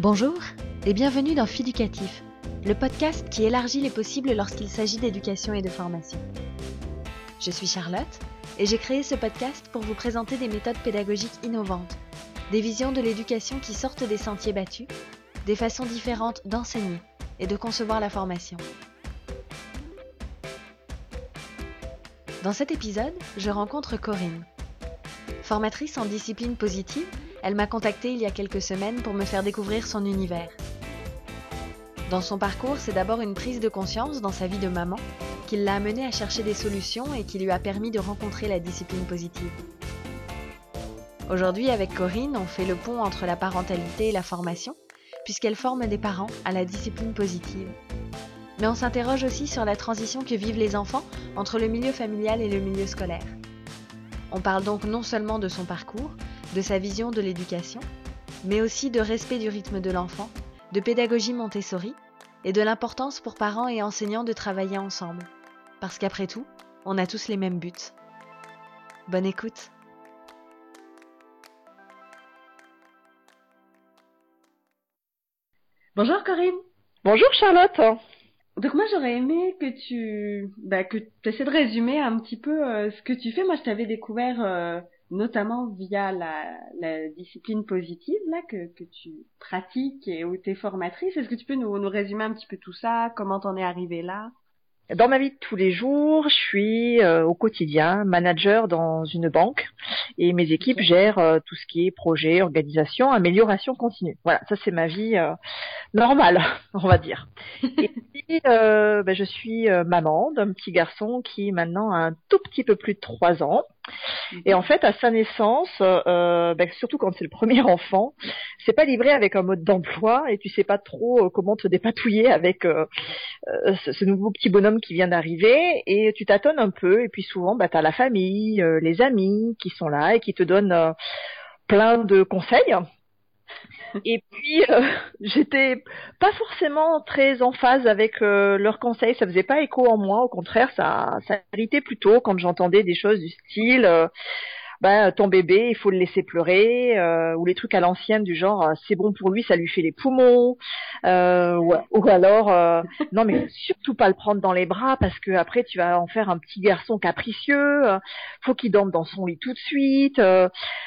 Bonjour et bienvenue dans Fiducatif, le podcast qui élargit les possibles lorsqu'il s'agit d'éducation et de formation. Je suis Charlotte et j'ai créé ce podcast pour vous présenter des méthodes pédagogiques innovantes, des visions de l'éducation qui sortent des sentiers battus, des façons différentes d'enseigner et de concevoir la formation. Dans cet épisode, je rencontre Corinne. Formatrice en discipline positive, elle m'a contactée il y a quelques semaines pour me faire découvrir son univers. Dans son parcours, c'est d'abord une prise de conscience dans sa vie de maman qui l'a amenée à chercher des solutions et qui lui a permis de rencontrer la discipline positive. Aujourd'hui, avec Corinne, on fait le pont entre la parentalité et la formation, puisqu'elle forme des parents à la discipline positive. Mais on s'interroge aussi sur la transition que vivent les enfants entre le milieu familial et le milieu scolaire. On parle donc non seulement de son parcours, de sa vision de l'éducation, mais aussi de respect du rythme de l'enfant, de pédagogie Montessori et de l'importance pour parents et enseignants de travailler ensemble. Parce qu'après tout, on a tous les mêmes buts. Bonne écoute. Bonjour Corinne. Bonjour Charlotte. Donc moi j'aurais aimé que tu bah, que tu essaies de résumer un petit peu euh, ce que tu fais. Moi je t'avais découvert euh, notamment via la, la, discipline positive là que, que tu pratiques et où tu es formatrice. Est-ce que tu peux nous, nous résumer un petit peu tout ça? Comment t'en es arrivée là? Dans ma vie de tous les jours, je suis euh, au quotidien manager dans une banque et mes équipes gèrent euh, tout ce qui est projet, organisation, amélioration continue. Voilà, ça c'est ma vie euh, normale, on va dire. Et puis, ben, je suis maman d'un petit garçon qui maintenant a un tout petit peu plus de trois ans. Et en fait, à sa naissance, euh, ben, surtout quand c'est le premier enfant, c'est pas livré avec un mode d'emploi et tu sais pas trop euh, comment te dépatouiller avec euh, ce, nouveau petit bonhomme qui vient d'arriver et tu tâtonnes un peu et puis souvent, bah, tu as la famille, les amis qui sont là et qui te donnent plein de conseils et puis euh, j'étais pas forcément très en phase avec euh, leurs conseils, ça faisait pas écho en moi, au contraire, ça ça irritait plutôt quand j'entendais des choses du style euh, bah, ton bébé, il faut le laisser pleurer, euh, ou les trucs à l'ancienne du genre euh, c'est bon pour lui, ça lui fait les poumons, euh, ou, alors euh, non mais surtout pas le prendre dans les bras parce que après tu vas en faire un petit garçon capricieux, faut qu'il dorme dans son lit tout de suite,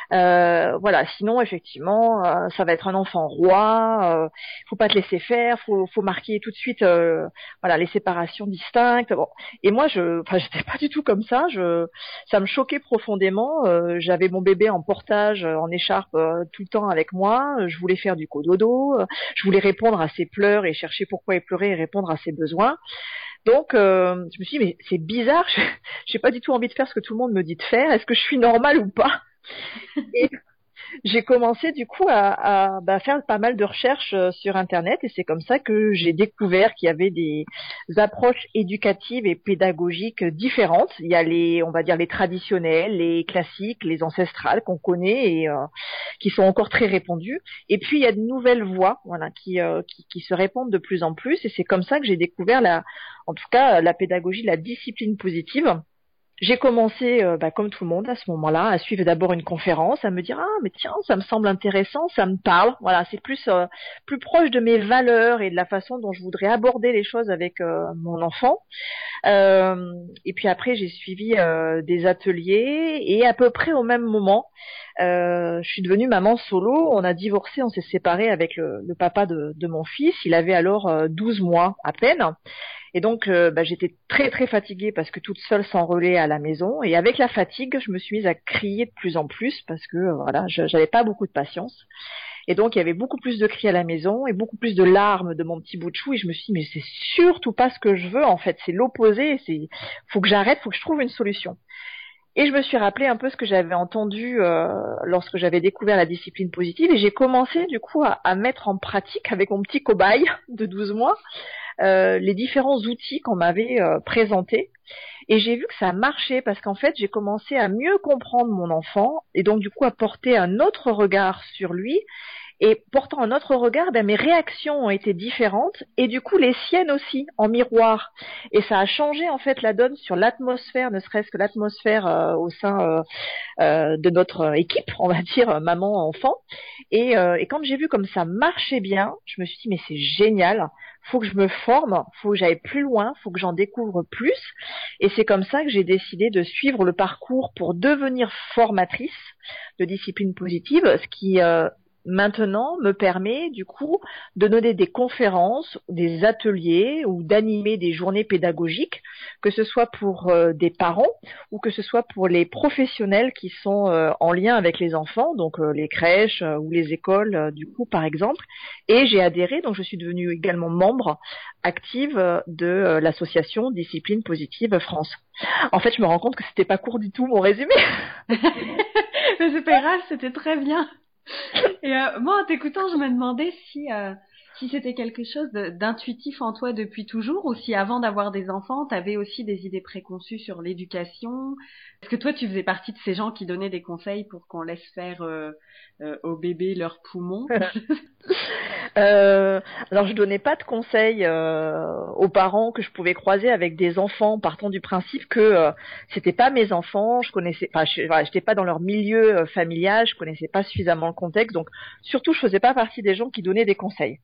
voilà. Sinon effectivement ça va être un enfant roi, faut pas te laisser faire, faut, faut marquer tout de suite voilà les séparations distinctes. Bon. Et moi je, enfin j'étais pas du tout comme ça, je, ça me choquait profondément. Euh, j'avais mon bébé en portage, euh, en écharpe euh, tout le temps avec moi. Je voulais faire du cododo. je voulais répondre à ses pleurs et chercher pourquoi il pleurait et répondre à ses besoins. Donc, je me suis dit, mais c'est bizarre, je n'ai pas du tout envie de faire ce que tout le monde me dit de faire. Est-ce que je suis normale ou pas? j'ai commencé du coup à, bah, faire pas mal de recherches euh, sur Internet et c'est comme ça que j'ai découvert qu'il y avait des approches éducatives et pédagogiques différentes. Il y a les, on va dire les traditionnelles, les classiques, les ancestrales qu'on connaît et euh, qui sont encore très répandues. Et puis il y a de nouvelles voies, voilà, qui, euh, qui, qui se répandent de plus en plus. Et c'est comme ça que j'ai découvert la, en tout cas, la pédagogie, la discipline positive j'ai commencé, euh, bah, comme tout le monde à ce moment-là, à suivre d'abord une conférence, à me dire ah mais tiens ça me semble intéressant, ça me parle. Voilà, c'est plus euh, plus proche de mes valeurs et de la façon dont je voudrais aborder les choses avec euh, mon enfant. et puis après j'ai suivi des ateliers et à peu près au même moment, je suis devenue maman solo. On a divorcé, on s'est séparé avec le, le papa de, de, mon fils. Il avait alors 12 mois à peine. Et donc, euh, bah, j'étais très très fatiguée parce que toute seule sans relais à la maison. Et avec la fatigue, je me suis mise à crier de plus en plus parce que euh, voilà, j'avais pas beaucoup de patience. Et donc, il y avait beaucoup plus de cris à la maison et beaucoup plus de larmes de mon petit bout de chou. Et je me suis dit, mais c'est surtout pas ce que je veux en fait. C'est l'opposé. C'est, faut que j'arrête, faut que je trouve une solution. Et je me suis rappelé un peu ce que j'avais entendu euh, lorsque j'avais découvert la discipline positive et j'ai commencé du coup à, à, mettre en pratique avec mon petit cobaye de 12 mois euh, les différents outils qu'on m'avait euh, présentés. Et j'ai vu que ça marchait parce qu'en fait, j'ai commencé à mieux comprendre mon enfant et donc du coup à porter un autre regard sur lui Et portant un autre regard, ben, mes réactions ont été différentes et du coup les siennes aussi en miroir. Et ça a changé en fait la donne sur l'atmosphère, ne serait-ce que l'atmosphère euh, au sein euh, euh, de notre équipe, on va dire maman-enfant. Et, et quand j'ai vu comme ça marchait bien, je me suis dit mais c'est génial faut que je me forme, faut que j'aille plus loin, faut que j'en découvre plus. Et c'est comme ça que j'ai décidé de suivre le parcours pour devenir formatrice de discipline positive, ce qui euh, maintenant me permet du coup de donner des conférences, des ateliers ou d'animer des journées pédagogiques, que ce soit pour euh, des parents ou que ce soit pour les professionnels qui sont euh, en lien avec les enfants, donc euh, les crèches ou les écoles du coup par exemple. Et j'ai adhéré, donc je suis devenue également membre active de l'association Discipline Positive France. En fait, je me rends compte que c'était pas court du tout mon résumé. Mais c'est pas grave, c'était très bien. Et euh, moi, en t'écoutant, je me demandais si euh, si c'était quelque chose d'intuitif en toi depuis toujours, ou si avant d'avoir des enfants, tu avais aussi des idées préconçues sur l'éducation. Est-ce que toi, tu faisais partie de ces gens qui donnaient des conseils pour qu'on laisse faire euh, euh aux bébés leurs poumons euh, Alors, je donnais pas de conseils euh, aux parents que je pouvais croiser avec des enfants, partant du principe que euh, c'était pas mes enfants, je connaissais, enfin, je j'étais pas dans leur milieu familial, je connaissais pas suffisamment le contexte, donc surtout, je faisais pas partie des gens qui donnaient des conseils.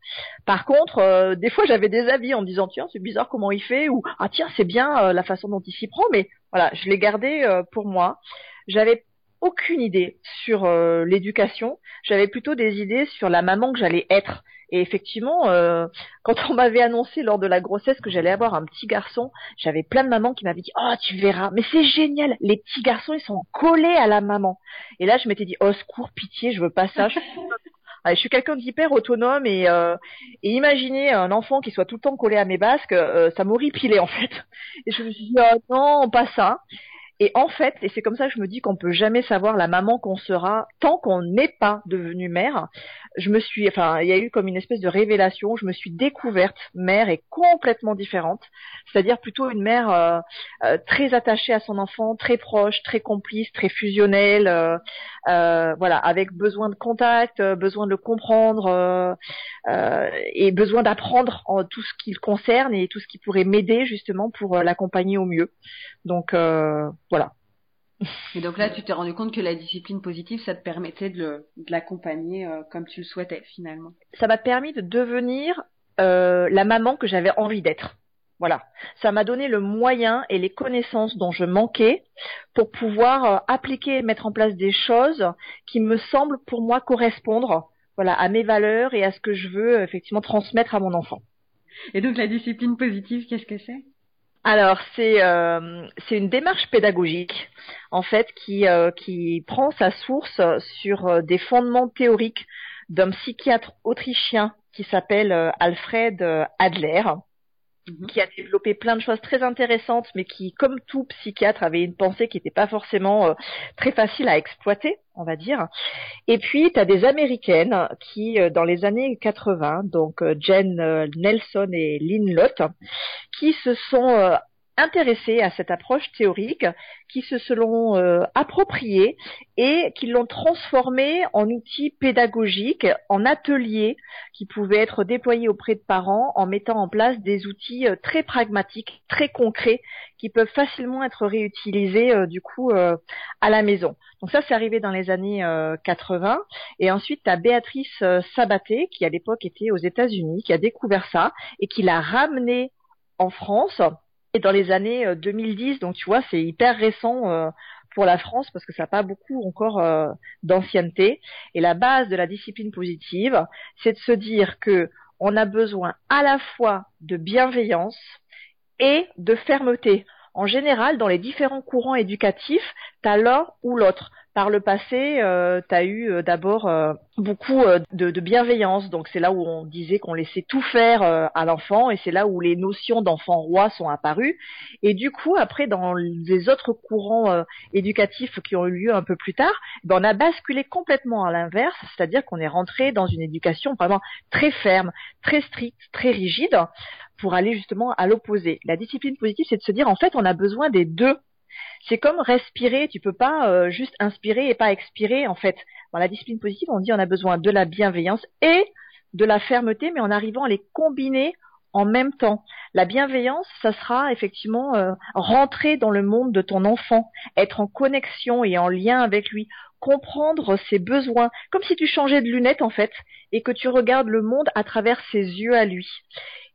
Par contre, des fois, j'avais des avis en me disant tiens, c'est bizarre comment il fait, ou ah tiens, c'est bien la façon dont il s'y prend, mais voilà, je l'ai gardé euh, pour moi. J'avais aucune idée sur euh, l'éducation. J'avais plutôt des idées sur la maman que j'allais être. Et effectivement, euh, quand on m'avait annoncé lors de la grossesse que j'allais avoir un petit garçon, j'avais plein de mamans qui m'avaient dit "Oh, tu verras, mais c'est génial, les petits garçons, ils sont collés à la maman." Et là, je m'étais dit "Oh, secours, pitié, je veux pas ça." Suis quelqu'un d'hyper autonome et, euh, et imaginer un enfant qui soit tout le temps collé à mes basques, euh, ça m'horripilait en fait. Et je me suis dit oh, non, pas ça. Et en fait, et c'est comme ça que je me dis qu'on peut jamais savoir la maman qu'on sera tant qu'on n'est pas devenu mère. Je me suis, enfin, il y a eu comme une espèce de révélation. Je me suis découverte mère et complètement différente, c'est-à-dire plutôt une mère euh, euh, très attachée à son enfant, très proche, très complice, très fusionnelle, euh, voilà, avec besoin de contact, besoin de le comprendre et besoin d'apprendre tout ce qui le concerne et tout ce qui pourrait m'aider justement pour l'accompagner au mieux. Donc voilà. Et donc là, tu t'es rendu compte que la discipline positive, ça te permettait de l'accompagner euh, comme tu le souhaitais finalement. Ça m'a permis de devenir euh, la maman que j'avais envie d'être. Voilà, ça m'a donné le moyen et les connaissances dont je manquais pour pouvoir euh, appliquer et mettre en place des choses qui me semblent pour moi correspondre, voilà, à mes valeurs et à ce que je veux effectivement transmettre à mon enfant. Et donc la discipline positive, qu'est-ce que c'est? Alors c'est euh, c'est une démarche pédagogique en fait qui euh, prend sa source sur euh, des fondements théoriques d'un psychiatre autrichien qui s'appelle Alfred Adler Mhm. qui a développé plein de choses très intéressantes, mais qui, comme tout psychiatre, avait une pensée qui n'était pas forcément euh, très facile à exploiter, on va dire. Et puis, tu as des Américaines qui, euh, dans les années 80, donc euh, Jen Nelson et Lynn Lott, qui se sont intéressés à cette approche théorique, qui se sont euh, appropriés et qui l'ont transformé en outil pédagogique, en atelier qui pouvait être déployé auprès de parents en mettant en place des outils euh, très pragmatiques, très concrets, qui peuvent facilement être réutilisés euh, du coup à la maison. Donc ça, c'est arrivé dans les années 80. Et ensuite, tu as Béatrice Sabaté, qui à l'époque était aux États-Unis, qui a découvert ça et qui l'a ramené en France dans les années 2010. Euh, Donc tu vois, c'est hyper récent euh, pour la France parce que ça n'a pas beaucoup encore euh, d'ancienneté. Et la base de la discipline positive, c'est de se dire que on a besoin à la fois de bienveillance et de fermeté. En général, dans les différents courants éducatifs, tu as l'un ou l'autre par le passé, euh, tu as eu euh, d'abord euh, beaucoup euh, de, bienveillance. Donc c'est là où on disait qu'on laissait tout faire à l'enfant et c'est là où les notions d'enfant roi sont apparues. Et du coup, après, dans les autres courants éducatifs qui ont eu lieu un peu plus tard, ben, on a basculé complètement à l'inverse, c'est-à-dire qu'on est rentré dans une éducation vraiment très ferme, très stricte, très rigide pour aller justement à l'opposé. La discipline positive, c'est de se dire en fait, on a besoin des deux C'est comme respirer, tu peux pas euh, juste inspirer et pas expirer en fait. Dans la discipline positive, on dit on a besoin de la bienveillance et de la fermeté, mais en arrivant à les combiner en même temps. La bienveillance, ça sera effectivement euh, rentrer dans le monde de ton enfant, être en connexion et en lien avec lui, comprendre ses besoins, comme si tu changeais de lunettes en fait, et que tu regardes le monde à travers ses yeux à lui.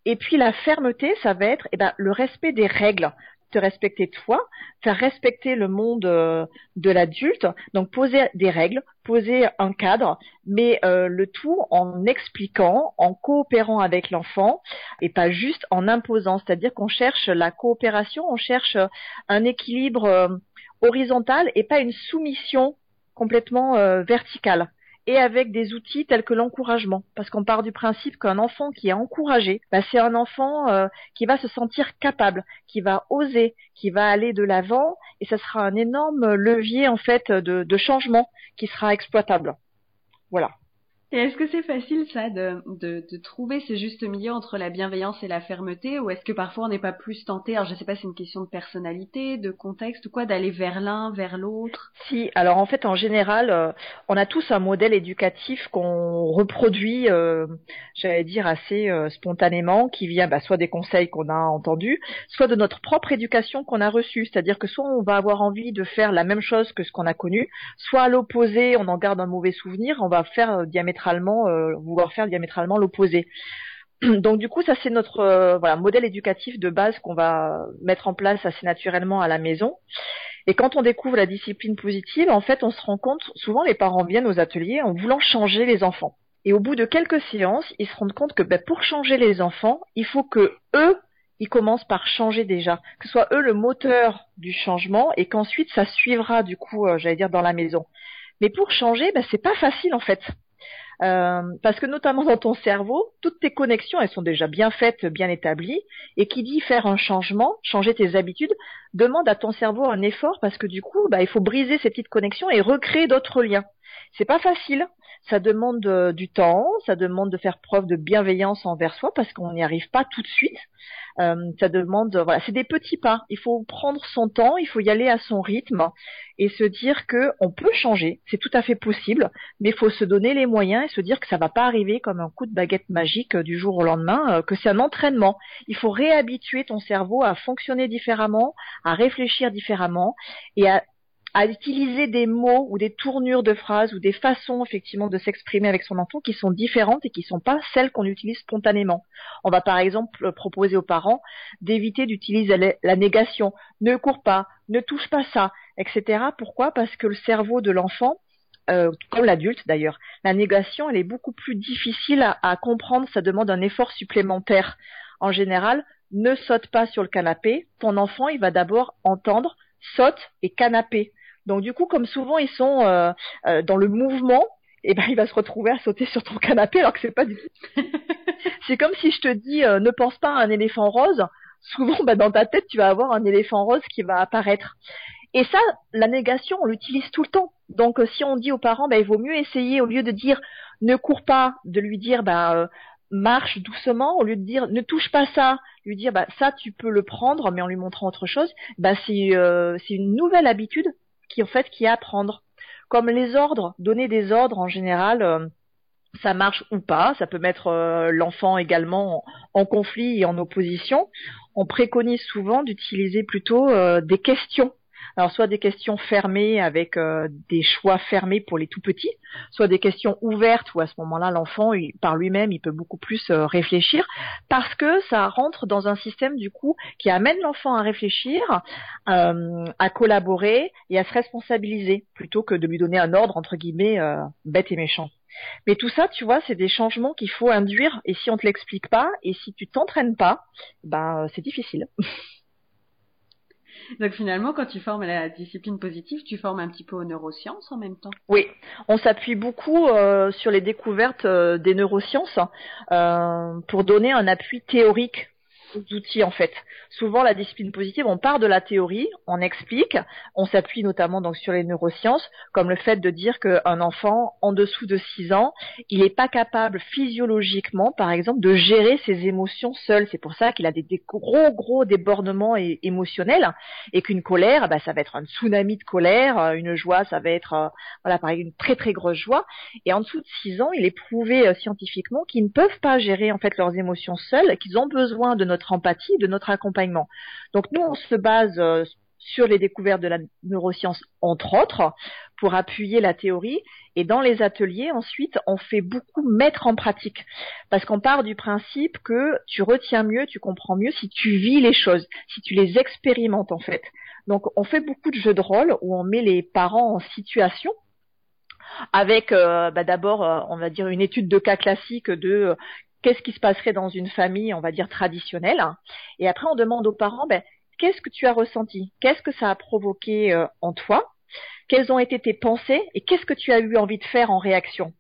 Et puis la fermeté, ça va être eh ben, le respect des règles te respecter toi, faire respecter le monde euh, de l'adulte, donc poser des règles, poser un cadre, mais euh, le tout en expliquant, en coopérant avec l'enfant et pas juste en imposant, c'est-à-dire qu'on cherche la coopération, on cherche un équilibre euh, horizontal et pas une soumission complètement verticale et avec des outils tels que l'encouragement. Parce qu'on part du principe qu'un enfant qui est encouragé, bah, c'est un enfant euh, qui va se sentir capable, qui va oser, qui va aller de l'avant, et ça sera un énorme levier en fait de, de changement qui sera exploitable. Voilà. Et est-ce que c'est facile ça de, de, de, trouver ce juste milieu entre la bienveillance et la fermeté ou est-ce que parfois on n'est pas plus tenté, alors je sais pas si c'est une question de personnalité, de contexte ou quoi, d'aller vers l'un, vers l'autre? Si, alors en fait en général, euh, on a tous un modèle éducatif qu'on reproduit, euh, j'allais dire assez euh, spontanément, qui vient bah, soit des conseils qu'on a entendus, soit de notre propre éducation qu'on a reçue. C'est-à-dire que soit on va avoir envie de faire la même chose que ce qu'on a connu, soit à l'opposé, on en garde un mauvais souvenir, on va faire diamétralement euh, vouloir faire diamétralement l'opposé. Donc du coup, ça c'est notre euh, voilà modèle éducatif de base qu'on va mettre en place assez naturellement à la maison. Et quand on découvre la discipline positive, en fait, on se rend compte, souvent les parents viennent aux ateliers en voulant changer les enfants. Et au bout de quelques séances, ils se rendent compte que ben, pour changer les enfants, il faut que eux, ils commencent par changer déjà, que ce soit eux le moteur du changement et qu'ensuite ça suivra du coup, euh, j'allais dire dans la maison. Mais pour changer, ben, c'est pas facile en fait. Euh, parce que notamment dans ton cerveau, toutes tes connexions, elles sont déjà bien faites, bien établies, et qui dit faire un changement, changer tes habitudes, demande à ton cerveau un effort parce que du coup, bah, il faut briser ces petites connexions et recréer d'autres liens. C'est pas facile, ça demande euh, du temps, ça demande de faire preuve de bienveillance envers soi parce qu'on n'y arrive pas tout de suite. Euh, ça demande, voilà, c'est des petits pas. Il faut prendre son temps, il faut y aller à son rythme et se dire que on peut changer, c'est tout à fait possible, mais il faut se donner les moyens et se dire que ça va pas arriver comme un coup de baguette magique euh, du jour au lendemain, que c'est un entraînement. Il faut réhabituer ton cerveau à fonctionner différemment, à réfléchir différemment et à à utiliser des mots ou des tournures de phrases ou des façons effectivement de s'exprimer avec son enfant qui sont différentes et qui ne sont pas celles qu'on utilise spontanément. On va par exemple proposer aux parents d'éviter d'utiliser la négation, ne cours pas, ne touche pas ça, etc. Pourquoi? Parce que le cerveau de l'enfant euh, comme l'adulte d'ailleurs. La négation, elle est beaucoup plus difficile à, à, comprendre, ça demande un effort supplémentaire. En général, ne saute pas sur le canapé, ton enfant, il va d'abord entendre saute et canapé. Donc du coup, comme souvent ils sont euh, euh, dans le mouvement, et eh ben il va se retrouver à sauter sur ton canapé alors que c'est pas du tout. c'est comme si je te dis euh, ne pense pas à un éléphant rose. Souvent, bah, dans ta tête, tu vas avoir un éléphant rose qui va apparaître. Et ça, la négation, on l'utilise tout le temps. Donc, si on dit aux parents, bah, il vaut mieux essayer, au lieu de dire ne cours pas, de lui dire bah, marche doucement, au lieu de dire ne touche pas ça, lui dire bah, ça tu peux le prendre, mais en lui montrant autre chose, bah, c'est c'est une nouvelle habitude qui en fait qui est. Comme les ordres, donner des ordres en général, euh, ça marche ou pas. Ça peut mettre euh, l'enfant également en, conflit et en opposition. On préconise souvent d'utiliser plutôt euh, des questions alors soit des questions fermées avec euh, des choix fermés pour les tout petits, soit des questions ouvertes où à ce moment-là l'enfant par lui-même il peut beaucoup plus euh, réfléchir parce que ça rentre dans un système du coup qui amène l'enfant à réfléchir, euh, à collaborer et à se responsabiliser plutôt que de lui donner un ordre entre guillemets bête et méchant. Mais tout ça, tu vois, c'est des changements qu'il faut induire et si on te l'explique pas et si tu t'entraînes pas, ben c'est difficile. Donc finalement, quand tu formes la discipline positive, tu formes un petit peu aux neurosciences en même temps. Oui, on s'appuie beaucoup euh, sur les découvertes euh, des neurosciences euh, pour donner un appui théorique outils en fait. Souvent la discipline positive, on part de la théorie, on explique, on s'appuie notamment donc sur les neurosciences, comme le fait de dire qu'un enfant en dessous de 6 ans, il n'est pas capable physiologiquement, par exemple, de gérer ses émotions seul. C'est pour ça qu'il a des, gros gros débordements émotionnels et qu'une colère, bah, ça va être un tsunami de colère, une joie, ça va être euh, voilà par une très très grosse joie. Et en dessous de 6 ans, il est prouvé euh, scientifiquement qu'ils ne peuvent pas gérer en fait leurs émotions seuls, qu'ils ont besoin de notre empathie, de notre accompagnement. Donc nous, on se base euh, sur les découvertes de la neuroscience, entre autres, pour appuyer la théorie. Et dans les ateliers, ensuite, on fait beaucoup mettre en pratique. Parce qu'on part du principe que tu retiens mieux, tu comprends mieux si tu vis les choses, si tu les expérimentes, en fait. Donc, on fait beaucoup de jeux de rôle où on met les parents en situation avec euh, bah, d'abord, euh, on va dire, une étude de cas classique de qu'est-ce qui se passerait dans une famille, on va dire, traditionnelle. Et après, on demande aux parents, ben, qu'est-ce que tu as ressenti? Qu'est-ce que ça a provoqué euh, en toi? Quelles ont été tes pensées? Et qu'est-ce que tu as eu envie de faire en réaction?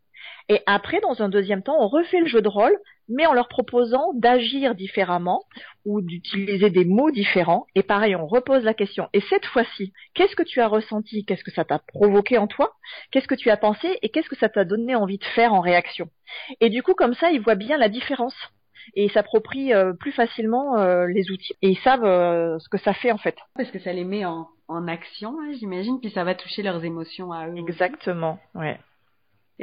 Et après, dans un deuxième temps, on refait le jeu de rôle, mais en leur proposant d'agir différemment ou d'utiliser des mots différents. Et pareil, on repose la question. Et cette fois-ci, qu'est-ce que tu as ressenti? Qu'est-ce que ça t'a provoqué en toi? Qu'est-ce que tu as pensé? Et qu'est-ce que ça t'a donné envie de faire en réaction? Et du coup, comme ça, ils voient bien la différence et ils s'approprient euh, plus facilement euh, les outils et ils savent euh, ce que ça fait en fait. Parce que ça les met en, en action, hein, j'imagine, puis ça va toucher leurs émotions à eux. Exactement, ouais.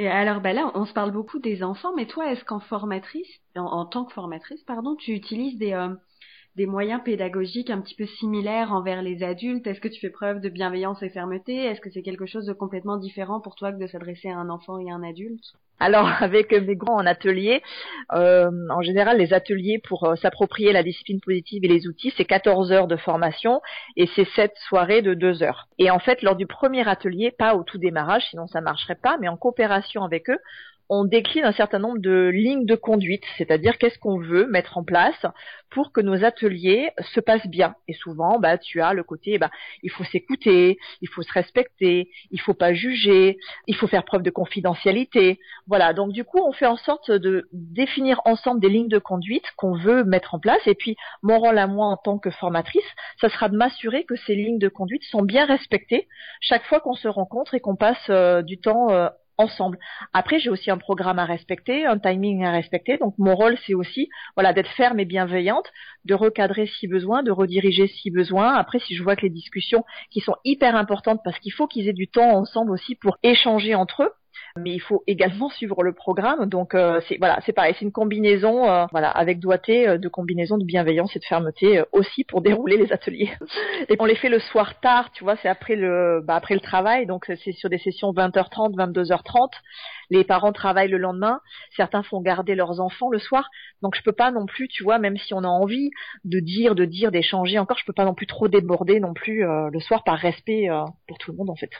Et alors, ben là, on se parle beaucoup des enfants, mais toi, est-ce qu'en formatrice, en, en, tant que formatrice, pardon, tu utilises des, des moyens pédagogiques un petit peu similaires envers les adultes? Est-ce que tu fais preuve de bienveillance et fermeté? Est-ce que c'est quelque chose de complètement différent pour toi que de s'adresser à un enfant et à un adulte? Alors avec mes grands en atelier, euh, en général les ateliers pour euh, s'approprier la discipline positive et les outils, c'est 14 heures de formation et c'est 7 soirées de 2 heures. Et en fait lors du premier atelier, pas au tout démarrage, sinon ça marcherait pas, mais en coopération avec eux, on décline un certain nombre de lignes de conduite, c'est-à-dire qu'est-ce qu'on veut mettre en place pour que nos ateliers se passent bien. Et souvent, bah, tu as le côté, bah, il faut s'écouter, il faut se respecter, il faut pas juger, il faut faire preuve de confidentialité. Voilà. Donc, du coup, on fait en sorte de définir ensemble des lignes de conduite qu'on veut mettre en place. Et puis, mon rôle à moi en tant que formatrice, ça sera de m'assurer que ces lignes de conduite sont bien respectées chaque fois qu'on se rencontre et qu'on passe euh, du temps euh, ensemble. Après, j'ai aussi un programme à respecter, un timing à respecter. Donc, mon rôle, c'est aussi, voilà, d'être ferme et bienveillante, de recadrer si besoin, de rediriger si besoin. Après, si je vois que les discussions qui sont hyper importantes parce qu'il faut qu'ils aient du temps ensemble aussi pour échanger entre eux, mais il faut également suivre le programme. Donc euh, c'est voilà, c'est pareil, c'est une combinaison euh, voilà avec doigté euh, de combinaison de bienveillance et de fermeté aussi pour dérouler les ateliers. Et on les fait le soir tard, tu vois, c'est après le bah, après le travail, donc c'est sur des sessions 20h30, 22h30. Les parents travaillent le lendemain, certains font garder leurs enfants le soir, donc je peux pas non plus, tu vois, même si on a envie de dire, de dire, d'échanger encore, je peux pas non plus trop déborder non plus le soir par respect pour tout le monde en fait.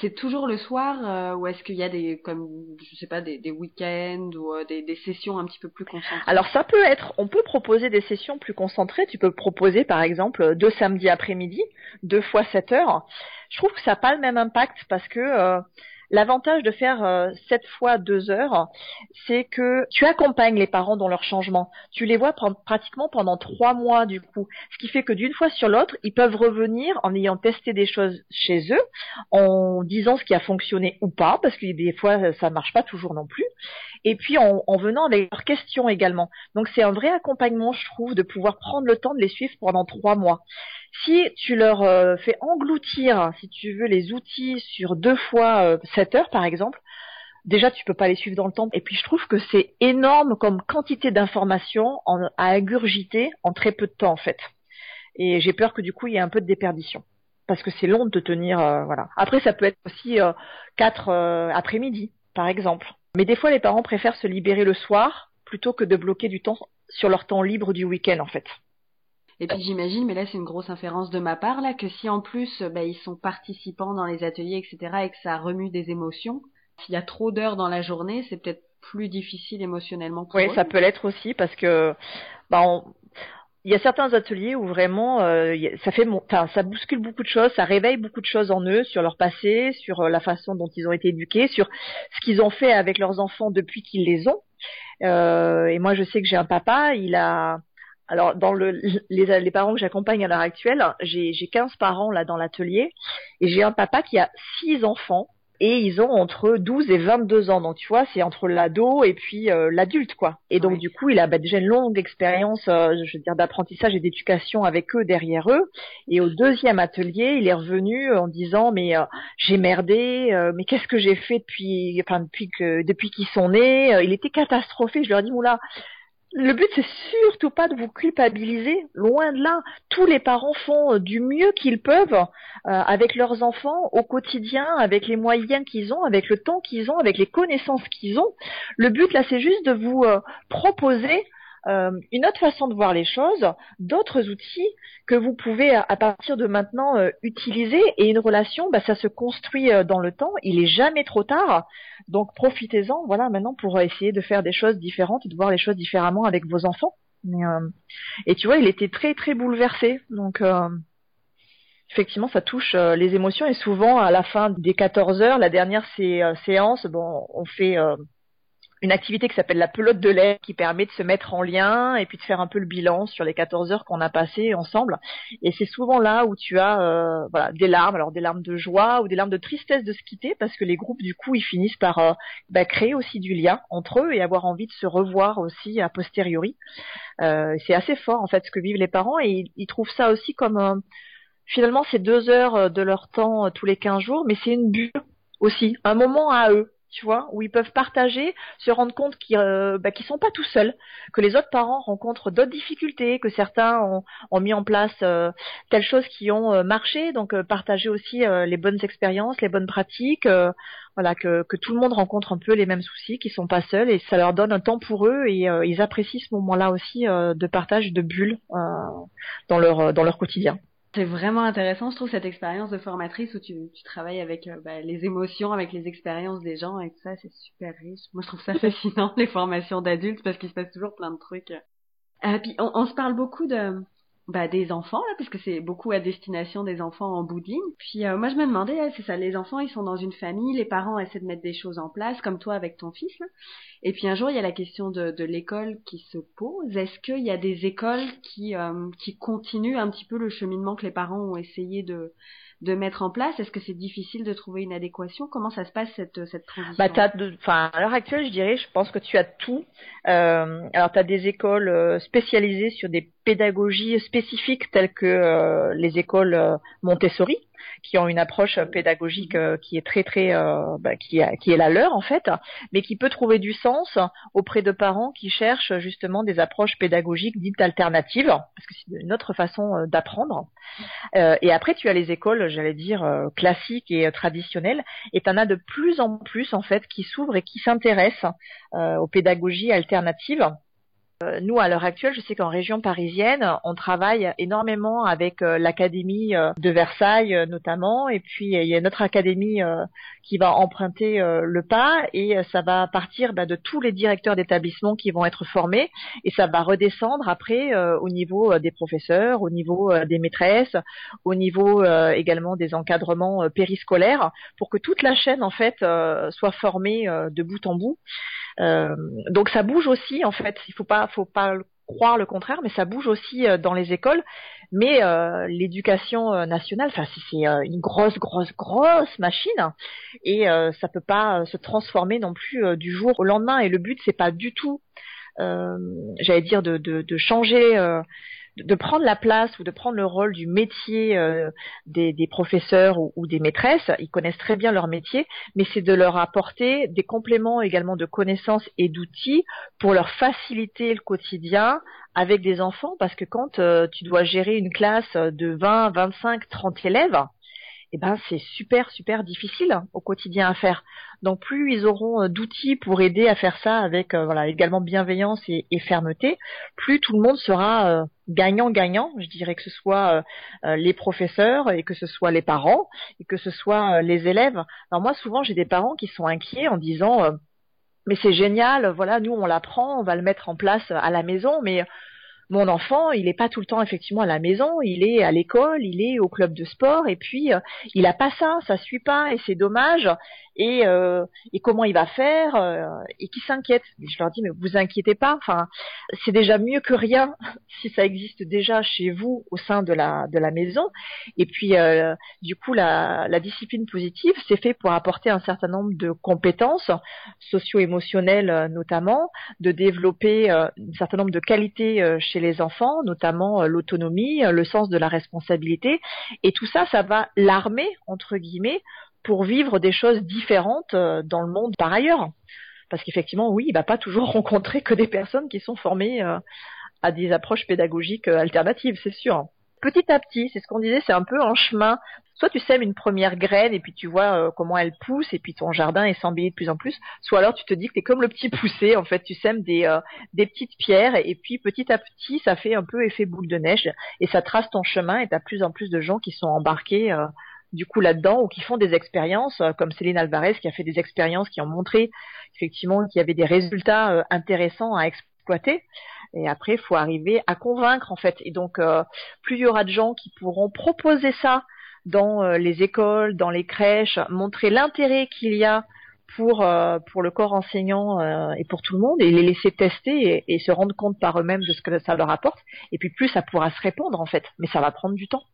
C'est toujours le soir euh, ou est-ce qu'il y a des comme je sais pas des, des week-ends ou euh, des, des, sessions un petit peu plus concentrées? Alors ça peut être, on peut proposer des sessions plus concentrées. Tu peux proposer par exemple deux samedis après-midi, deux fois 7 heures. Je trouve que ça n'a pas le même impact parce que euh, L'avantage de faire euh, fois deux heures, c'est que tu accompagnes les parents dans leur changement. Tu les vois pratiquement pendant trois mois du coup, ce qui fait que d'une fois sur l'autre, ils peuvent revenir en ayant testé des choses chez eux, en disant ce qui a fonctionné ou pas, parce que des fois ça marche pas toujours non plus. Et puis en, en venant avec leurs questions également. Donc c'est un vrai accompagnement, je trouve, de pouvoir prendre le temps de les suivre pendant trois mois. Si tu leur euh, fais engloutir, si tu veux, les outils sur deux fois 7 euh, heures, par exemple, déjà tu peux pas les suivre dans le temps. Et puis je trouve que c'est énorme comme quantité d'informations à ingurgiter en très peu de temps en fait. Et j'ai peur que du coup il y ait un peu de déperdition parce que c'est long de tenir. Euh, voilà. Après ça peut être aussi quatre après-midi par exemple. Mais des fois les parents préfèrent se libérer le soir plutôt que de bloquer du temps sur leur temps libre du week-end en fait. Et puis j'imagine, mais là c'est une grosse inférence de ma part, là, que si en plus bah, ils sont participants dans les ateliers, etc., et que ça remue des émotions, s'il y a trop d'heures dans la journée, c'est peut-être plus difficile émotionnellement pour oui, ça peut l'être aussi parce que bah, il y a certains ateliers où vraiment euh, ça fait ça bouscule beaucoup de choses, ça réveille beaucoup de choses en eux sur leur passé, sur euh, la façon dont ils ont été éduqués, sur ce qu'ils ont fait avec leurs enfants depuis qu'ils les ont. Euh, et moi je sais que j'ai un papa, il a Alors, dans le, les, les parents que j'accompagne à l'heure actuelle, j'ai 15 parents là dans l'atelier et j'ai un papa qui a six enfants et ils ont entre 12 et 22 ans. Donc tu vois, c'est entre l'ado et puis euh, l'adulte quoi. Et donc du coup, il a bah, déjà une longue expérience, euh, je veux dire, d'apprentissage et d'éducation avec eux derrière eux. Et au deuxième atelier, il est revenu en disant mais euh, j'ai merdé, mais qu'est-ce que j'ai fait depuis, enfin depuis que depuis qu'ils sont nés. Il était catastrophé. Je leur ai dit moula le but, c'est surtout pas de vous culpabiliser. Loin de là, tous les parents font euh, du mieux qu'ils peuvent euh, avec leurs enfants au quotidien, avec les moyens qu'ils ont, avec le temps qu'ils ont, avec les connaissances qu'ils ont. Le but, là, c'est juste de vous euh, proposer euh, une autre façon de voir les choses, d'autres outils que vous pouvez à partir de maintenant euh, utiliser et une relation, bah, ça se construit euh, dans le temps. Il est jamais trop tard, donc profitez-en. Voilà maintenant pour essayer de faire des choses différentes, de voir les choses différemment avec vos enfants. et tu vois, il était très très bouleversé, donc effectivement, ça touche les émotions et souvent à la fin des 14 heures, la dernière séance, bon, on fait une activité qui s'appelle la pelote de lait qui permet de se mettre en lien et puis de faire un peu le bilan sur les 14 heures qu'on a passées ensemble. Et c'est souvent là où tu as euh, voilà des larmes, alors des larmes de joie ou des larmes de tristesse de se quitter parce que les groupes du coup ils finissent par euh, bah, créer aussi du lien entre eux et avoir envie de se revoir aussi a posteriori. Euh, c'est assez fort en fait ce que vivent les parents et ils, trouvent ça aussi comme finalement c'est deux heures de leur temps tous les 15 jours, mais c'est une bulle aussi, un moment à eux tu vois, où ils peuvent partager, se rendre compte qu'ils euh, bah, sont pas tout seuls, que les autres parents rencontrent d'autres difficultés, que certains ont, mis en place euh, telles choses qui ont euh, marché, donc euh, partager aussi les bonnes expériences, les bonnes pratiques, voilà, que, tout le monde rencontre un peu les mêmes soucis, qu'ils sont pas seuls, et ça leur donne un temps pour eux, et ils apprécient ce moment-là aussi de partage de bulles dans leur dans leur quotidien. C'est vraiment intéressant, je trouve, cette expérience de formatrice où tu, tu travailles avec euh, bah, les émotions, avec les expériences des gens et tout ça, c'est super riche. Moi, je trouve ça fascinant, les formations d'adultes, parce qu'il se passe toujours plein de trucs. Euh, puis, on, on, se parle beaucoup de, bah, des enfants là parce que c'est beaucoup à destination des enfants en bout de ligne. Puis euh, moi je me demandais c'est ça les enfants ils sont dans une famille, les parents essaient de mettre des choses en place comme toi avec ton fils. Et puis un jour il y a la question de, de l'école qui se pose. Est-ce qu'il y a des écoles qui euh, qui continuent un petit peu le cheminement que les parents ont essayé de de mettre en place? Est-ce que c'est difficile de trouver une adéquation? Comment ça se passe cette cette transition? Bah enfin à l'heure actuelle, je dirais, je pense que tu as tout. Euh, alors tu as des écoles euh, spécialisées sur des pédagogies spécifiques telles que euh, les écoles euh, Montessori qui ont une approche pédagogique euh, qui est très très euh, bah, qui, est la leur en fait, mais qui peut trouver du sens auprès de parents qui cherchent justement des approches pédagogiques dites alternatives, parce que c'est une autre façon euh, d'apprendre. et après, tu as les écoles, j'allais dire classiques et traditionnelles, et tu en as de plus en plus en fait qui s'ouvrent et qui s'intéressent aux pédagogies alternatives. Euh, nous, à l'heure actuelle, je sais qu'en région parisienne, on travaille énormément avec euh, l'académie euh, de Versailles notamment, et puis il y a notre académie qui va emprunter le pas, et ça va partir bah, de tous les directeurs d'établissement qui vont être formés, et ça va redescendre après au niveau des professeurs, au niveau des maîtresses, au niveau également des encadrements périscolaires, pour que toute la chaîne en fait soit formée de bout en bout. Euh, donc ça bouge aussi en fait. Il faut pas, faut pas croire le contraire, mais ça bouge aussi euh, dans les écoles. Mais euh, l'éducation nationale, enfin c'est une grosse, grosse, grosse machine, et ça peut pas se transformer non plus du jour au lendemain. Et le but c'est pas du tout, j'allais dire, de, de, de changer de prendre la place ou de prendre le rôle du métier euh, des, professeurs ou, des maîtresses. Ils connaissent très bien leur métier, mais c'est de leur apporter des compléments également de connaissances et d'outils pour leur faciliter le quotidien avec des enfants, parce que quand euh, tu dois gérer une classe de 20, 25, 30 élèves, eh ben c'est super super difficile au quotidien à faire. Donc plus ils auront euh, d'outils pour aider à faire ça avec euh, voilà également bienveillance et, fermeté, plus tout le monde sera euh, gagnant-gagnant. je dirais que ce soit les professeurs et que ce soit les parents et que ce soit les élèves. Alors moi souvent j'ai des parents qui sont inquiets en disant mais c'est génial, voilà nous on l'apprend, on va le mettre en place à la maison, mais mon enfant, il n'est pas tout le temps effectivement à la maison, il est à l'école, il est au club de sport, et puis euh, il a pas ça, ça suit pas, et c'est dommage. Et, euh, comment il va faire euh, Et qui s'inquiète Je leur dis mais vous inquiétez pas. C'est déjà mieux que rien si ça existe déjà chez vous au sein de la maison. Et puis du coup la, la discipline positive, c'est fait pour apporter un certain nombre de compétences socio-émotionnelles notamment, de développer un certain nombre de qualités chez les enfants, notamment euh, l'autonomie, euh, le sens de la responsabilité. Et tout ça, ça va l'armer, entre guillemets, pour vivre des choses différentes euh, dans le monde par ailleurs. Parce qu'effectivement, oui, il va pas toujours rencontrer que des personnes qui sont formées à des approches pédagogiques alternatives, c'est sûr petit à petit, c'est ce qu'on disait, c'est un peu en chemin. Soit tu sèmes une première graine et puis tu vois euh, comment elle pousse et puis ton jardin est s'embellit de plus en plus. Soit alors tu te dis que t'es comme le petit poussé, en fait, tu sèmes des, euh, des petites pierres et puis petit à petit, ça fait un peu effet boule de neige et ça trace ton chemin et t'as plus en plus de gens qui sont embarqués euh, du coup là-dedans ou qui font des expériences comme Céline Alvarez qui a fait des expériences qui ont montré effectivement qu'il y avait des résultats intéressants à exploiter. Et après, il faut arriver à convaincre en fait. Et donc, euh, plus il y aura de gens qui pourront proposer ça dans euh, les écoles, dans les crèches, montrer l'intérêt qu'il y a pour euh, pour le corps enseignant et pour tout le monde, et les laisser tester et, se rendre compte par eux-mêmes de ce que ça leur apporte. Et puis plus ça pourra se répondre en fait. Mais ça va prendre du temps.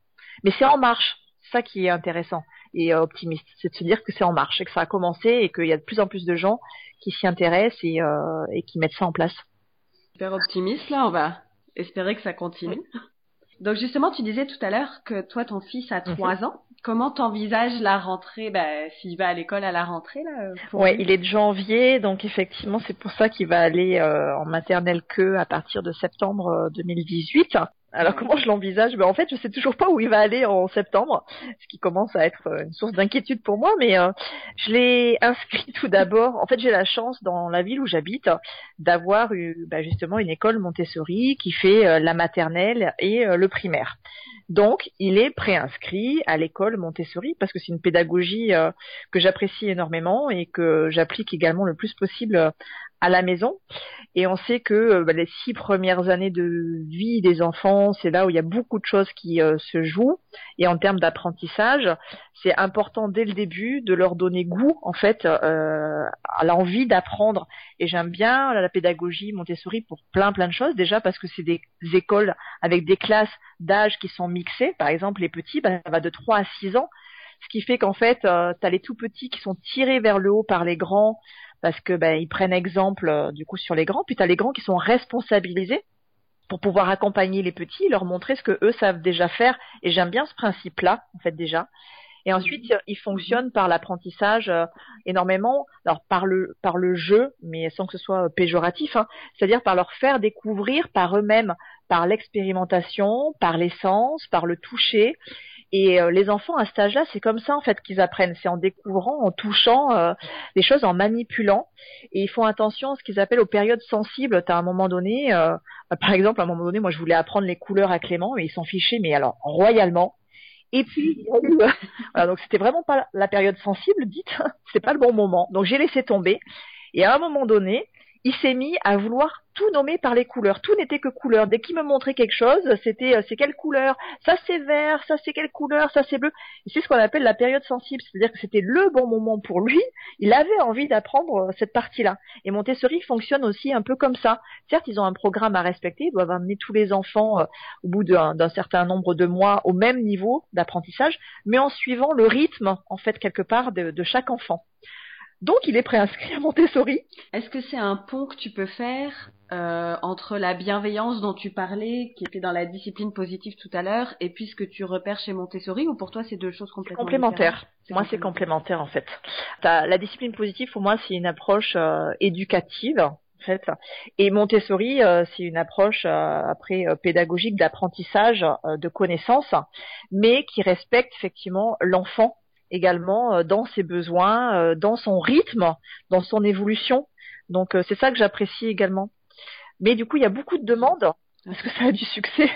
Mais c'est en marche. Ça qui est intéressant et optimiste, c'est de se dire que c'est en marche et que ça a commencé et qu'il y a de plus en plus de gens qui s'y intéressent et, et qui mettent ça en place super optimiste là, on va espérer que ça continue. Donc justement, tu disais tout à l'heure que toi, ton fils a trois mhm. ans. Comment t'envisages la rentrée? Ben, S'il va à l'école à la rentrée là Ouais, il est de janvier, donc effectivement, c'est pour ça qu'il va aller euh, en maternelle que à partir de septembre 2018. Alors comment je l'envisage? Ben, En fait, je sais toujours pas où il va aller en septembre, ce qui commence à être euh, une source d'inquiétude pour moi, mais euh, je l'ai inscrit tout d'abord. En fait, j'ai la chance dans la ville où j'habite d'avoir eu ben, justement une école Montessori qui fait euh, la maternelle et le primaire. Donc, il est préinscrit à l'école Montessori parce que c'est une pédagogie que j'apprécie énormément et que j'applique également le plus possible à la maison. Et on sait que euh, bah, les six premières années de vie des enfants, c'est là où il y a beaucoup de choses qui euh, se jouent. Et en termes d'apprentissage, c'est important dès le début de leur donner goût, en fait, euh, à l'envie d'apprendre. Et j'aime bien la pédagogie Montessori pour plein plein de choses. Déjà parce que c'est des écoles avec des classes d'âge qui sont mixées. Par exemple, les petits, bah, ça va de 3 à 6 ans. Ce qui fait qu'en fait, euh, tu as les tout petits qui sont tirés vers le haut par les grands parce que ben ils prennent exemple euh, du coup sur les grands. Puis tu as les grands qui sont responsabilisés pour pouvoir accompagner les petits, leur montrer ce que eux savent déjà faire. Et j'aime bien ce principe-là en fait déjà. Et ensuite, ils fonctionnent par l'apprentissage euh, énormément, alors par le par le jeu, mais sans que ce soit péjoratif, hein, c'est-à-dire par leur faire découvrir par eux-mêmes, par l'expérimentation, par l'essence, par le toucher, et euh, les enfants à cet âge-là, c'est comme ça en fait qu'ils apprennent, c'est en découvrant, en touchant euh, les choses, en manipulant. Et ils font attention à ce qu'ils appellent aux périodes sensibles. T'as un moment donné, euh, par exemple, à un moment donné, moi je voulais apprendre les couleurs à Clément, mais ils s'en fichaient, mais alors royalement. Et puis, voilà, donc c'était vraiment pas la période sensible, dites, c'était pas le bon moment. Donc j'ai laissé tomber. Et à un moment donné, il s'est mis à vouloir tout nommer par les couleurs. Tout n'était que couleur. Dès qu'il me montrait quelque chose, c'était euh, c'est quelle couleur? Ça c'est vert, ça c'est quelle couleur? Ça c'est bleu. C'est ce qu'on appelle la période sensible, c'est-à-dire que c'était le bon moment pour lui. Il avait envie d'apprendre euh, cette partie-là. Et Montessori fonctionne aussi un peu comme ça. Certes, ils ont un programme à respecter, ils doivent amener tous les enfants euh, au bout d'un certain nombre de mois au même niveau d'apprentissage, mais en suivant le rythme en fait quelque part de, de chaque enfant. Donc il est préinscrit à Montessori. Est-ce que c'est un pont que tu peux faire euh, entre la bienveillance dont tu parlais, qui était dans la discipline positive tout à l'heure, et puis ce que tu repères chez Montessori, ou pour toi c'est deux choses complètement complémentaires Moi c'est complémentaire en fait. La discipline positive pour moi c'est une approche euh, éducative en fait. Et Montessori, euh, c'est une approche après pédagogique d'apprentissage de connaissances, mais qui respecte effectivement l'enfant également euh, dans ses besoins, euh, dans son rythme, dans son évolution. Donc euh, c'est ça que j'apprécie également. Mais du coup, il y a beaucoup de demandes parce que ça a du succès.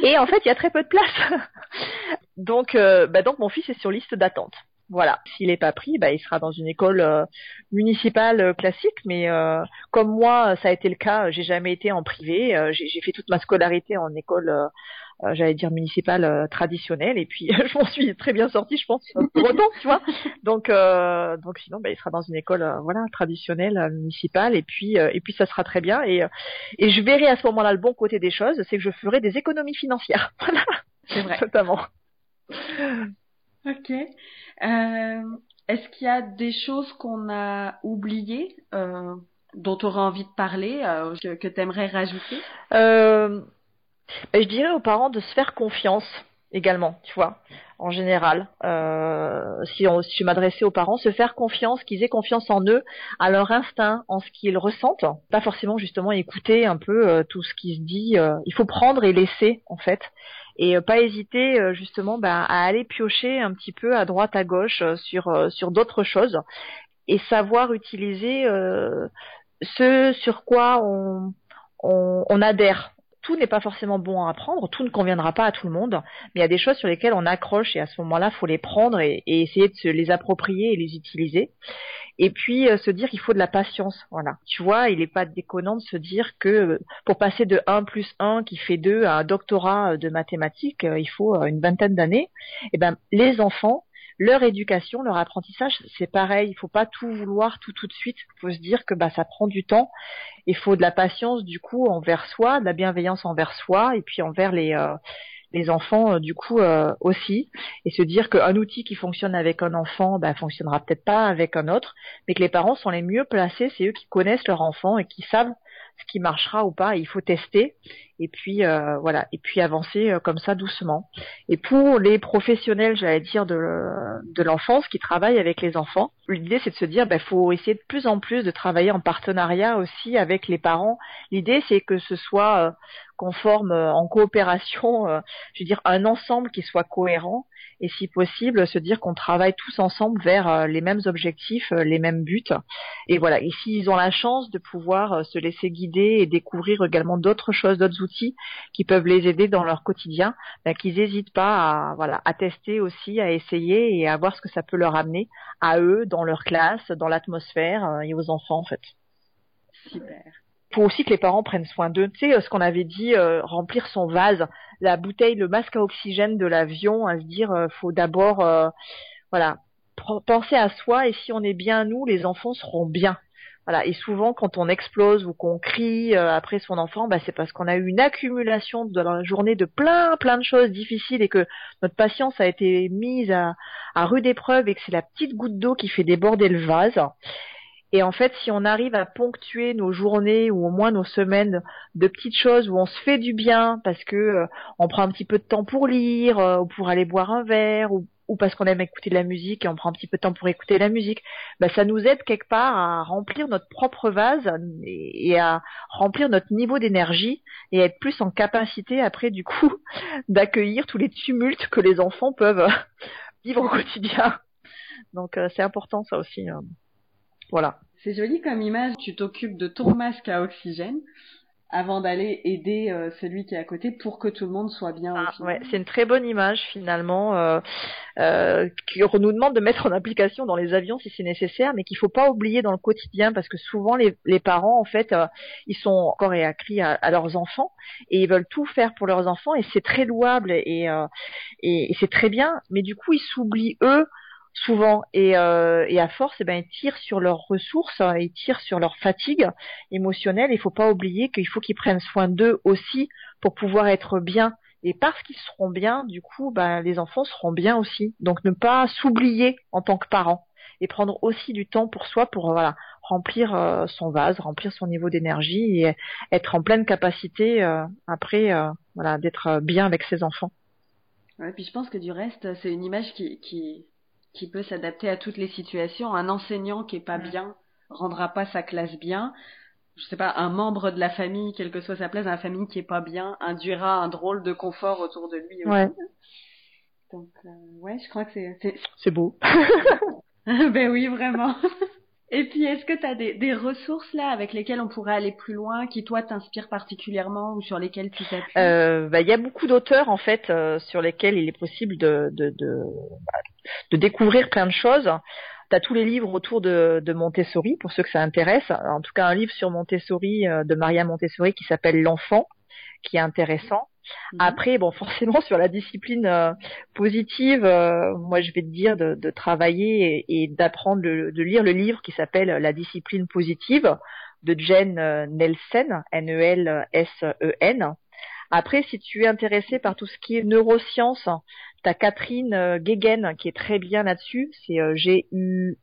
Et en fait, il y a très peu de place. donc, bah donc mon fils est sur liste d'attente. Voilà. S'il n'est pas pris, bah, il sera dans une école euh, municipale euh, classique. Mais euh, comme moi, ça a été le cas. J'ai jamais été en privé. j'ai fait toute ma scolarité en école, j'allais dire municipale traditionnelle. Et puis je m'en suis très bien sortie, je pense, pour autant, tu vois. Donc, donc sinon, bah, il sera dans une école, voilà, traditionnelle municipale. Et puis, et puis ça sera très bien. Et, et je verrai à ce moment-là le bon côté des choses, c'est que je ferai des économies financières. Voilà. C'est vrai. Totalement. Ok. Euh, Est-ce qu'il y a des choses qu'on a oubliées, euh, dont tu aurais envie de parler, euh, que, que tu aimerais rajouter? Euh, ben, Je dirais aux parents de se faire confiance également, tu vois, en général. Euh, si, on, si je m'adressais aux parents, se faire confiance, qu'ils aient confiance en eux, à leur instinct, en ce qu'ils ressentent, pas forcément justement écouter un peu euh, tout ce qui se dit. Euh, il faut prendre et laisser en fait, et euh, pas hésiter justement bah, à aller piocher un petit peu à droite à gauche sur sur d'autres choses et savoir utiliser ce sur quoi on, on adhère tout n'est pas forcément bon à apprendre, tout ne conviendra pas à tout le monde, mais il y a des choses sur lesquelles on accroche et à ce moment-là, faut les prendre et, essayer de se les approprier et les utiliser. Et puis euh, se dire qu'il faut de la patience, voilà. Tu vois, il n'est pas déconnant de se dire que euh, pour passer de 1 plus 1 qui fait 2 à un doctorat de mathématiques, euh, il faut une vingtaine d'années. Et eh ben les enfants, leur éducation, leur apprentissage, c'est pareil. Il faut pas tout vouloir tout tout de suite. Il faut se dire que bah ça prend du temps. Il faut de la patience du coup envers soi, de la bienveillance envers soi et puis envers les euh, les enfants euh, du coup euh, aussi et se dire qu'un outil qui fonctionne avec un enfant bah, fonctionnera peut-être pas avec un autre mais que les parents sont les mieux placés c'est eux qui connaissent leur enfant et qui savent qui marchera ou pas. Il faut tester et puis euh, voilà et puis avancer euh, comme ça doucement. Et pour les professionnels, j'allais dire de, l'enfance qui travaillent avec les enfants, l'idée c'est de se dire, bah, faut essayer de plus en plus de travailler en partenariat aussi avec les parents. L'idée c'est que ce soit euh, qu'on forme en coopération, je veux dire un ensemble qui soit cohérent et si possible se dire qu'on travaille tous ensemble vers euh, les mêmes objectifs, euh, les mêmes buts. Et voilà. Et s'ils ont la chance de pouvoir euh, se laisser guider et découvrir également d'autres choses, d'autres outils qui peuvent les aider dans leur quotidien, ben, qu'ils n'hésitent pas à voilà à tester aussi, à essayer et à voir ce que ça peut leur amener à eux dans leur classe, dans l'atmosphère et aux enfants en fait. Super faut aussi que les parents prennent soin d'eux. Tu sais, ce qu'on avait dit, euh, remplir son vase, la bouteille, le masque à oxygène de l'avion, à se dire, euh, faut d'abord, euh, voilà, penser à soi et si on est bien nous, les enfants seront bien. Voilà. Et souvent, quand on explose ou qu'on crie après son enfant, bah, c'est parce qu'on a eu une accumulation de la journée de plein, plein de choses difficiles et que notre patience a été mise à, à rude épreuve et que c'est la petite goutte d'eau qui fait déborder le vase. Et en fait, si on arrive à ponctuer nos journées ou au moins nos semaines de petites choses où on se fait du bien parce que euh, on prend un petit peu de temps pour lire euh, ou pour aller boire un verre ou, parce qu'on aime écouter de la musique et on prend un petit peu de temps pour écouter la musique, bah, ça nous aide quelque part à remplir notre propre vase et, à remplir notre niveau d'énergie et être plus en capacité après du coup d'accueillir tous les tumultes que les enfants peuvent vivre au quotidien. Donc euh, c'est important ça aussi. Hein. Voilà. C'est joli comme image. Tu t'occupes de ton masque à oxygène avant d'aller aider euh, celui qui est à côté pour que tout le monde soit bien. Ah, ouais, c'est une très bonne image finalement euh, euh, qu'on nous demande de mettre en application dans les avions si c'est nécessaire, mais qu'il faut pas oublier dans le quotidien parce que souvent les, les parents en fait euh, ils sont encore et accris à, à, leurs enfants et ils veulent tout faire pour leurs enfants et c'est très louable et, et, et c'est très bien, mais du coup ils s'oublient eux souvent et, euh, et à force eh ben ils tirent sur leurs ressources hein, ils tirent sur leur fatigue émotionnelle. Il faut pas oublier qu'il faut qu'ils prennent soin d'eux aussi pour pouvoir être bien. Et parce qu'ils seront bien du coup ben, les enfants seront bien aussi. Donc ne pas s'oublier en tant que parent et prendre aussi du temps pour soi pour voilà remplir euh, son vase remplir son niveau d'énergie et être en pleine capacité euh, après euh, voilà d'être bien avec ses enfants. Ouais, puis je pense que du reste c'est une image qui, qui qui peut s'adapter à toutes les situations. Un enseignant qui est pas bien rendra pas sa classe bien. Je sais pas, un membre de la famille, quelle que soit sa place, un famille qui est pas bien, induira un drôle de confort autour de lui. Ouais. Donc, euh, ouais, je crois que c'est c'est beau. ben oui, vraiment. Et puis, est-ce que tu as des, ressources là avec lesquelles on pourrait aller plus loin, qui toi t'inspirent particulièrement ou sur lesquelles tu t'appuies? Euh, bah, Il y a beaucoup d'auteurs en fait euh, sur lesquels il est possible de, de, de, de découvrir plein de choses. Tu as tous les livres autour de, de, Montessori pour ceux que ça intéresse. En tout cas, un livre sur Montessori euh, de Maria Montessori qui s'appelle L'enfant, qui est intéressant. Mhm. Après, bon, forcément, sur la discipline euh, positive, euh, moi, je vais te dire de, de travailler et, d'apprendre de lire le livre qui s'appelle La discipline positive de Jen euh, Nelsen, N-E-L-S-E-N. Après, si tu es intéressé par tout ce qui est neurosciences, t'as Catherine Gegen qui est très bien là-dessus, c'est G-U-E-G-U-E-N.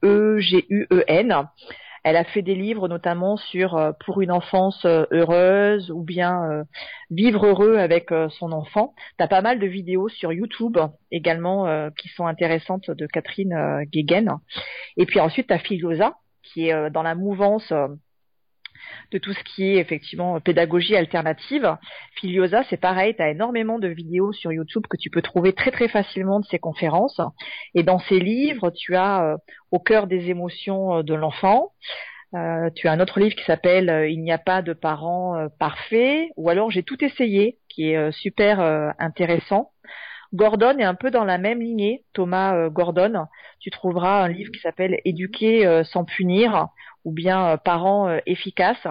Elle a fait des livres notamment sur euh, pour une enfance euh, heureuse ou bien euh, vivre heureux avec son enfant. Tu as pas mal de vidéos sur YouTube également qui sont intéressantes de Catherine Guéguen. Et puis ensuite tu as Filiosa qui est dans la mouvance de tout ce qui est effectivement pédagogie alternative. Filiosa, c'est pareil, tu as énormément de vidéos sur YouTube que tu peux trouver très très facilement de ses conférences. Et dans ses livres, tu as euh, Au cœur des émotions euh, de l'enfant. Euh, tu as un autre livre qui s'appelle Il n'y a pas de parents parfaits, ou alors J'ai tout essayé, qui est super intéressant. Gordon est un peu dans la même lignée, Thomas Gordon. Tu trouveras un livre qui s'appelle Éduquer sans punir, ou bien euh, parents euh, efficaces.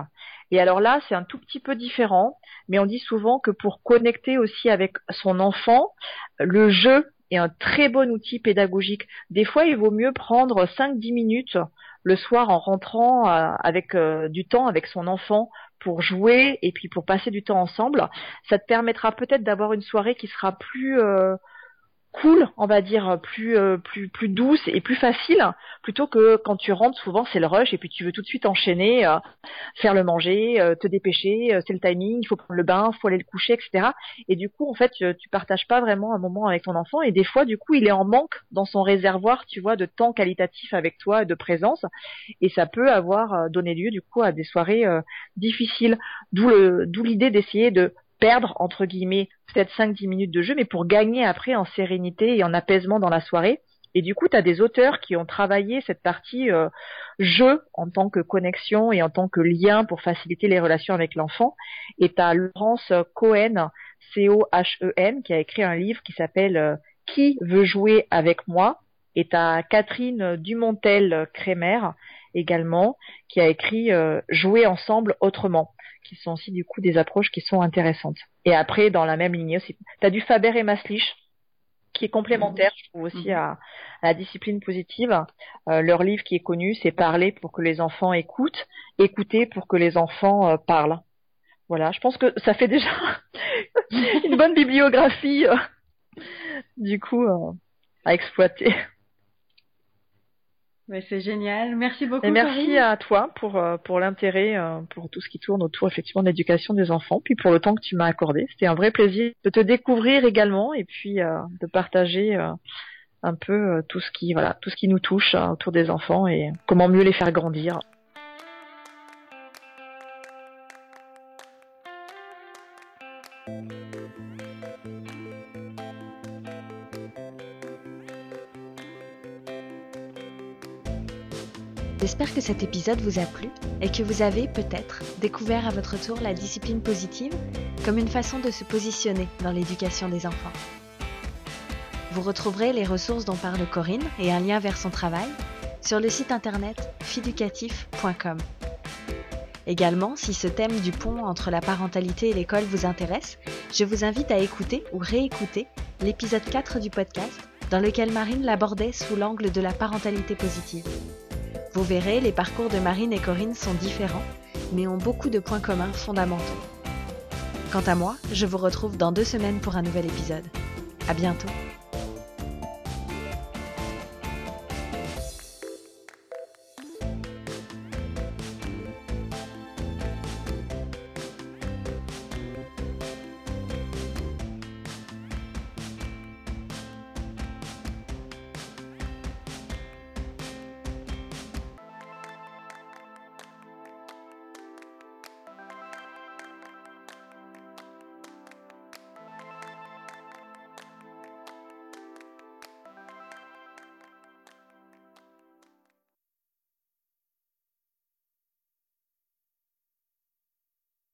Et alors là, c'est un tout petit peu différent, mais on dit souvent que pour connecter aussi avec son enfant, le jeu est un très bon outil pédagogique. Des fois, il vaut mieux prendre 5-10 minutes le soir en rentrant euh, avec du temps avec son enfant pour jouer et puis pour passer du temps ensemble. Ça te permettra peut-être d'avoir une soirée qui sera plus cool, on va dire plus euh, plus plus douce et plus facile, plutôt que quand tu rentres souvent c'est le rush et puis tu veux tout de suite enchaîner, euh, faire le manger, euh, te dépêcher, c'est le timing, il faut prendre le bain, il faut aller le coucher, etc. Et du coup en fait tu, tu partages pas vraiment un moment avec ton enfant et des fois du coup il est en manque dans son réservoir, tu vois, de temps qualitatif avec toi, de présence et ça peut avoir donné lieu du coup à des soirées difficiles. D'où l'idée d'essayer de perdre entre guillemets peut-être 5-10 minutes de jeu, mais pour gagner après en sérénité et en apaisement dans la soirée. Et du coup, tu des auteurs qui ont travaillé cette partie euh, jeu en tant que connexion et en tant que lien pour faciliter les relations avec l'enfant. Et tu Laurence Cohen, C-O-H-E-N, qui a écrit un livre qui s'appelle euh, Qui veut jouer avec moi? Et tu Catherine Dumontel-Crémer également, qui a écrit euh, Jouer ensemble autrement qui sont aussi du coup des approches qui sont intéressantes. Et après, dans la même ligne aussi, tu as du Faber et Maslich qui est complémentaire, je trouve aussi mhm. à, la discipline positive. Euh, leur livre qui est connu, c'est Parler pour que les enfants écoutent, écouter pour que les enfants euh, parlent. Voilà, je pense que ça fait déjà une bonne bibliographie euh, du coup à exploiter c'est génial. Merci beaucoup. Et merci à toi pour euh, pour l'intérêt euh, pour tout ce qui tourne autour effectivement de l'éducation des enfants, puis pour le temps que tu m'as accordé. C'était un vrai plaisir de te découvrir également et puis euh, de partager un peu tout ce qui voilà tout ce qui nous touche autour des enfants et comment mieux les faire grandir. J'espère que cet épisode vous a plu et que vous avez peut-être découvert à votre tour la discipline positive comme une façon de se positionner dans l'éducation des enfants. Vous retrouverez les ressources dont parle Corinne et un lien vers son travail sur le site internet fiducatif.com. Également, si ce thème du pont entre la parentalité et l'école vous intéresse, je vous invite à écouter ou réécouter l'épisode 4 du podcast dans lequel Marine l'abordait sous l'angle de la parentalité positive. Vous verrez, les parcours de Marine et Corinne sont différents, mais ont beaucoup de points communs fondamentaux. Quant à moi, je vous retrouve dans deux semaines pour un nouvel épisode. À bientôt!